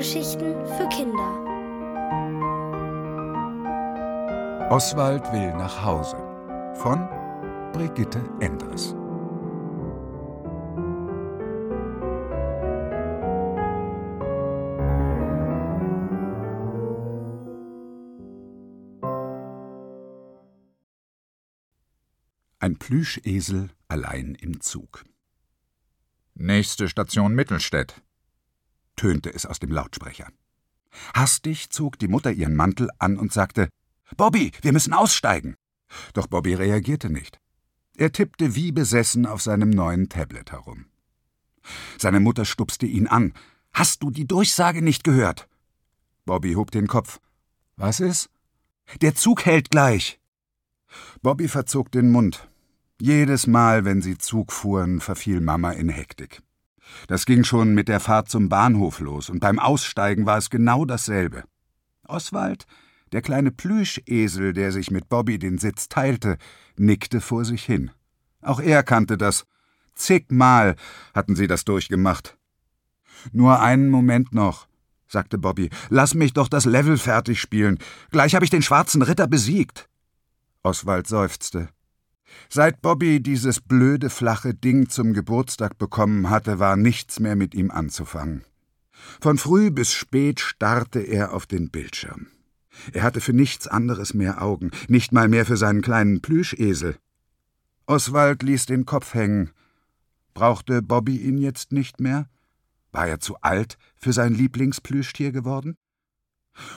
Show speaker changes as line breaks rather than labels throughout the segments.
Hörgeschichten für Kinder.
Oswald will nach Hause von Brigitte Endres. Ein Plüschesel allein im Zug.
Nächste Station Mittelstädt,
tönte es aus dem Lautsprecher. Hastig zog die Mutter ihren Mantel an und sagte Bobby, wir müssen aussteigen. Doch Bobby reagierte nicht. Er tippte wie besessen auf seinem neuen Tablet herum. Seine Mutter stupste ihn an. Hast du die Durchsage nicht gehört? Bobby hob den Kopf. Was ist? Der Zug hält gleich. Bobby verzog den Mund. Jedes Mal, wenn sie Zug fuhren, verfiel Mama in Hektik. Das ging schon mit der Fahrt zum Bahnhof los, und beim Aussteigen war es genau dasselbe. Oswald, der kleine Plüschesel, der sich mit Bobby den Sitz teilte, nickte vor sich hin. Auch er kannte das. Zigmal hatten sie das durchgemacht. Nur einen Moment noch, sagte Bobby. Lass mich doch das Level fertig spielen. Gleich habe ich den schwarzen Ritter besiegt. Oswald seufzte. Seit Bobby dieses blöde flache Ding zum Geburtstag bekommen hatte, war nichts mehr mit ihm anzufangen. Von früh bis spät starrte er auf den Bildschirm. Er hatte für nichts anderes mehr Augen, nicht mal mehr für seinen kleinen Plüschesel. Oswald ließ den Kopf hängen. Brauchte Bobby ihn jetzt nicht mehr? War er zu alt für sein Lieblingsplüschtier geworden?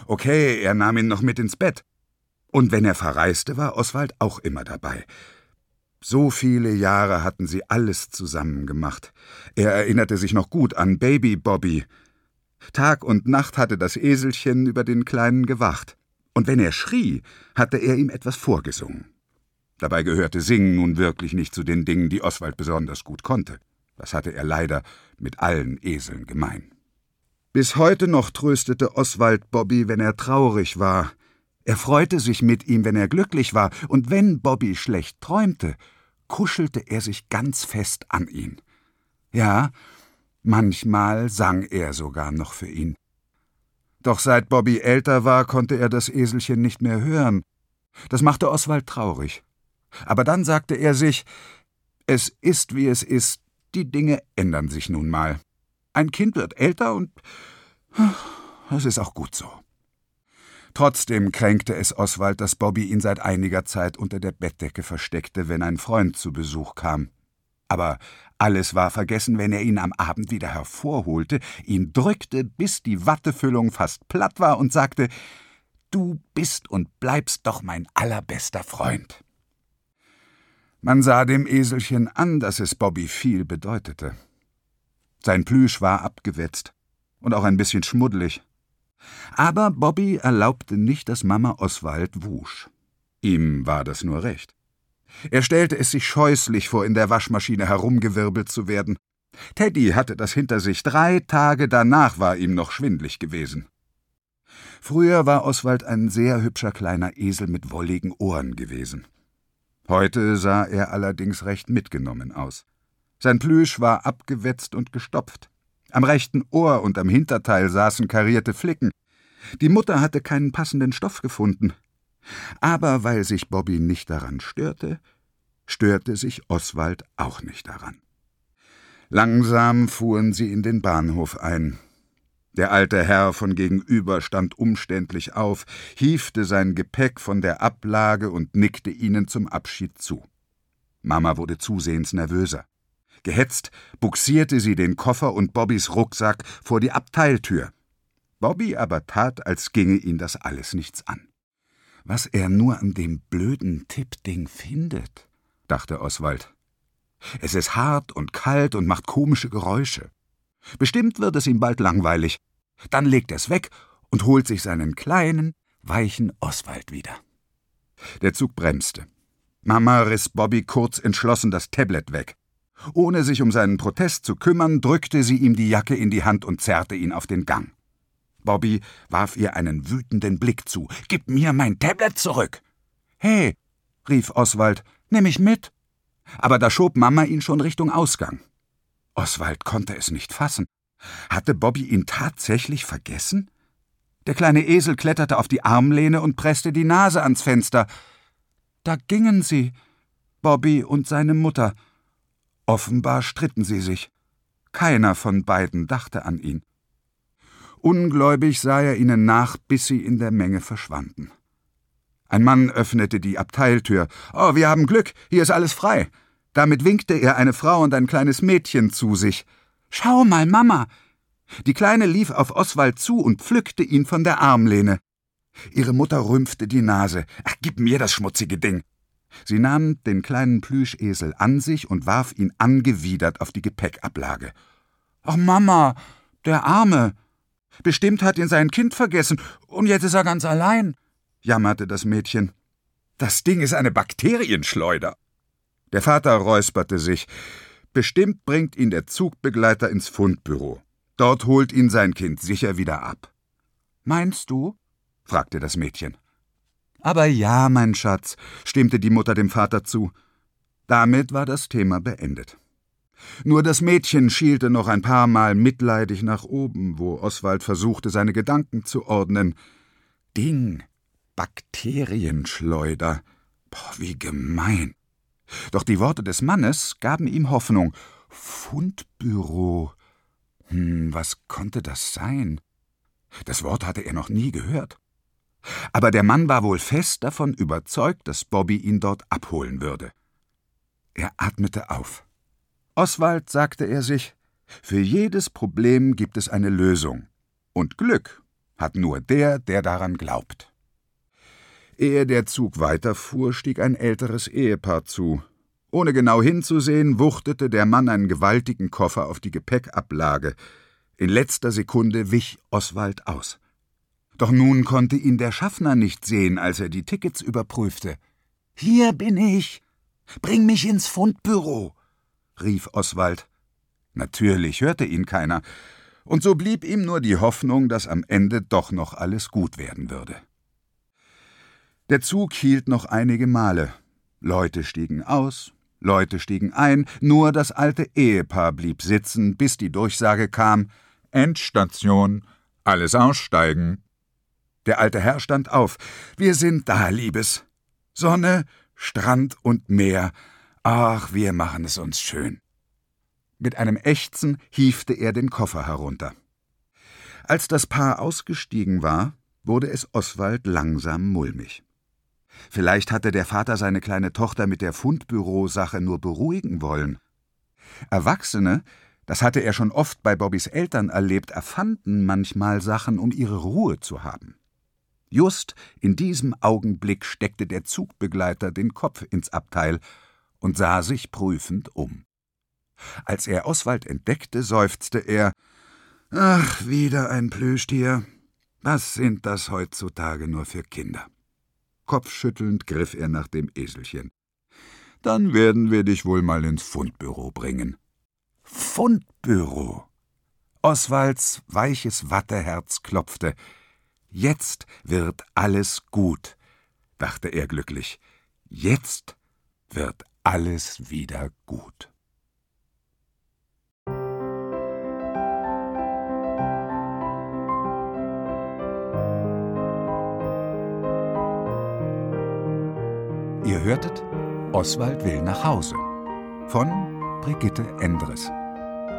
Okay, er nahm ihn noch mit ins Bett. Und wenn er verreiste, war Oswald auch immer dabei. So viele Jahre hatten sie alles zusammen gemacht. Er erinnerte sich noch gut an Baby Bobby. Tag und Nacht hatte das Eselchen über den Kleinen gewacht. Und wenn er schrie, hatte er ihm etwas vorgesungen. Dabei gehörte Singen nun wirklich nicht zu den Dingen, die Oswald besonders gut konnte. Das hatte er leider mit allen Eseln gemein. Bis heute noch tröstete Oswald Bobby, wenn er traurig war. Er freute sich mit ihm, wenn er glücklich war, und wenn Bobby schlecht träumte, kuschelte er sich ganz fest an ihn. Ja, manchmal sang er sogar noch für ihn. Doch seit Bobby älter war, konnte er das Eselchen nicht mehr hören. Das machte Oswald traurig. Aber dann sagte er sich, es ist, wie es ist, die Dinge ändern sich nun mal. Ein Kind wird älter und es ist auch gut so. Trotzdem kränkte es Oswald, dass Bobby ihn seit einiger Zeit unter der Bettdecke versteckte, wenn ein Freund zu Besuch kam. Aber alles war vergessen, wenn er ihn am Abend wieder hervorholte, ihn drückte, bis die Wattefüllung fast platt war und sagte Du bist und bleibst doch mein allerbester Freund. Man sah dem Eselchen an, dass es Bobby viel bedeutete. Sein Plüsch war abgewetzt und auch ein bisschen schmuddelig. Aber Bobby erlaubte nicht, dass Mama Oswald wusch. Ihm war das nur recht. Er stellte es sich scheußlich vor, in der Waschmaschine herumgewirbelt zu werden. Teddy hatte das hinter sich. Drei Tage danach war ihm noch schwindlig gewesen. Früher war Oswald ein sehr hübscher kleiner Esel mit wolligen Ohren gewesen. Heute sah er allerdings recht mitgenommen aus. Sein Plüsch war abgewetzt und gestopft. Am rechten Ohr und am Hinterteil saßen karierte Flicken. Die Mutter hatte keinen passenden Stoff gefunden. Aber weil sich Bobby nicht daran störte, störte sich Oswald auch nicht daran. Langsam fuhren sie in den Bahnhof ein. Der alte Herr von gegenüber stand umständlich auf, hiefte sein Gepäck von der Ablage und nickte ihnen zum Abschied zu. Mama wurde zusehends nervöser. Gehetzt buxierte sie den Koffer und Bobbys Rucksack vor die Abteiltür. Bobby aber tat, als ginge ihn das alles nichts an. Was er nur an dem blöden Tippding findet, dachte Oswald. Es ist hart und kalt und macht komische Geräusche. Bestimmt wird es ihm bald langweilig. Dann legt er es weg und holt sich seinen kleinen, weichen Oswald wieder. Der Zug bremste. Mama riss Bobby kurz entschlossen das Tablet weg. Ohne sich um seinen Protest zu kümmern, drückte sie ihm die Jacke in die Hand und zerrte ihn auf den Gang. Bobby warf ihr einen wütenden Blick zu. Gib mir mein Tablet zurück! Hey, rief Oswald, nimm mich mit. Aber da schob Mama ihn schon Richtung Ausgang. Oswald konnte es nicht fassen. Hatte Bobby ihn tatsächlich vergessen? Der kleine Esel kletterte auf die Armlehne und presste die Nase ans Fenster. Da gingen sie, Bobby und seine Mutter. Offenbar stritten sie sich. Keiner von beiden dachte an ihn. Ungläubig sah er ihnen nach, bis sie in der Menge verschwanden. Ein Mann öffnete die Abteiltür. Oh, wir haben Glück, hier ist alles frei. Damit winkte er eine Frau und ein kleines Mädchen zu sich. Schau mal, Mama. Die Kleine lief auf Oswald zu und pflückte ihn von der Armlehne. Ihre Mutter rümpfte die Nase. Ach, gib mir das schmutzige Ding. Sie nahm den kleinen Plüschesel an sich und warf ihn angewidert auf die Gepäckablage. Ach, Mama, der Arme. Bestimmt hat ihn sein Kind vergessen, und jetzt ist er ganz allein, jammerte das Mädchen. Das Ding ist eine Bakterienschleuder. Der Vater räusperte sich. Bestimmt bringt ihn der Zugbegleiter ins Fundbüro. Dort holt ihn sein Kind sicher wieder ab. Meinst du? fragte das Mädchen. Aber ja, mein Schatz, stimmte die Mutter dem Vater zu. Damit war das Thema beendet. Nur das Mädchen schielte noch ein paar Mal mitleidig nach oben, wo Oswald versuchte, seine Gedanken zu ordnen. Ding, Bakterienschleuder. Boah, wie gemein. Doch die Worte des Mannes gaben ihm Hoffnung. Fundbüro. Hm, was konnte das sein? Das Wort hatte er noch nie gehört. Aber der Mann war wohl fest davon überzeugt, dass Bobby ihn dort abholen würde. Er atmete auf. Oswald, sagte er sich, für jedes Problem gibt es eine Lösung. Und Glück hat nur der, der daran glaubt. Ehe der Zug weiterfuhr, stieg ein älteres Ehepaar zu. Ohne genau hinzusehen, wuchtete der Mann einen gewaltigen Koffer auf die Gepäckablage. In letzter Sekunde wich Oswald aus. Doch nun konnte ihn der Schaffner nicht sehen, als er die Tickets überprüfte. Hier bin ich. Bring mich ins Fundbüro, rief Oswald. Natürlich hörte ihn keiner, und so blieb ihm nur die Hoffnung, dass am Ende doch noch alles gut werden würde. Der Zug hielt noch einige Male. Leute stiegen aus, Leute stiegen ein, nur das alte Ehepaar blieb sitzen, bis die Durchsage kam Endstation, alles aussteigen. Der alte Herr stand auf. Wir sind da, Liebes. Sonne, Strand und Meer. Ach, wir machen es uns schön. Mit einem Ächzen hiefte er den Koffer herunter. Als das Paar ausgestiegen war, wurde es Oswald langsam mulmig. Vielleicht hatte der Vater seine kleine Tochter mit der Fundbürosache nur beruhigen wollen. Erwachsene, das hatte er schon oft bei Bobbys Eltern erlebt, erfanden manchmal Sachen, um ihre Ruhe zu haben. Just in diesem Augenblick steckte der Zugbegleiter den Kopf ins Abteil und sah sich prüfend um. Als er Oswald entdeckte, seufzte er Ach, wieder ein Plüschtier. Was sind das heutzutage nur für Kinder? Kopfschüttelnd griff er nach dem Eselchen. Dann werden wir dich wohl mal ins Fundbüro bringen. Fundbüro. Oswalds weiches Watteherz klopfte. Jetzt wird alles gut, dachte er glücklich. Jetzt wird alles wieder gut. Ihr hörtet Oswald will nach Hause von Brigitte Endres.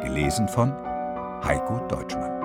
Gelesen von Heiko Deutschmann.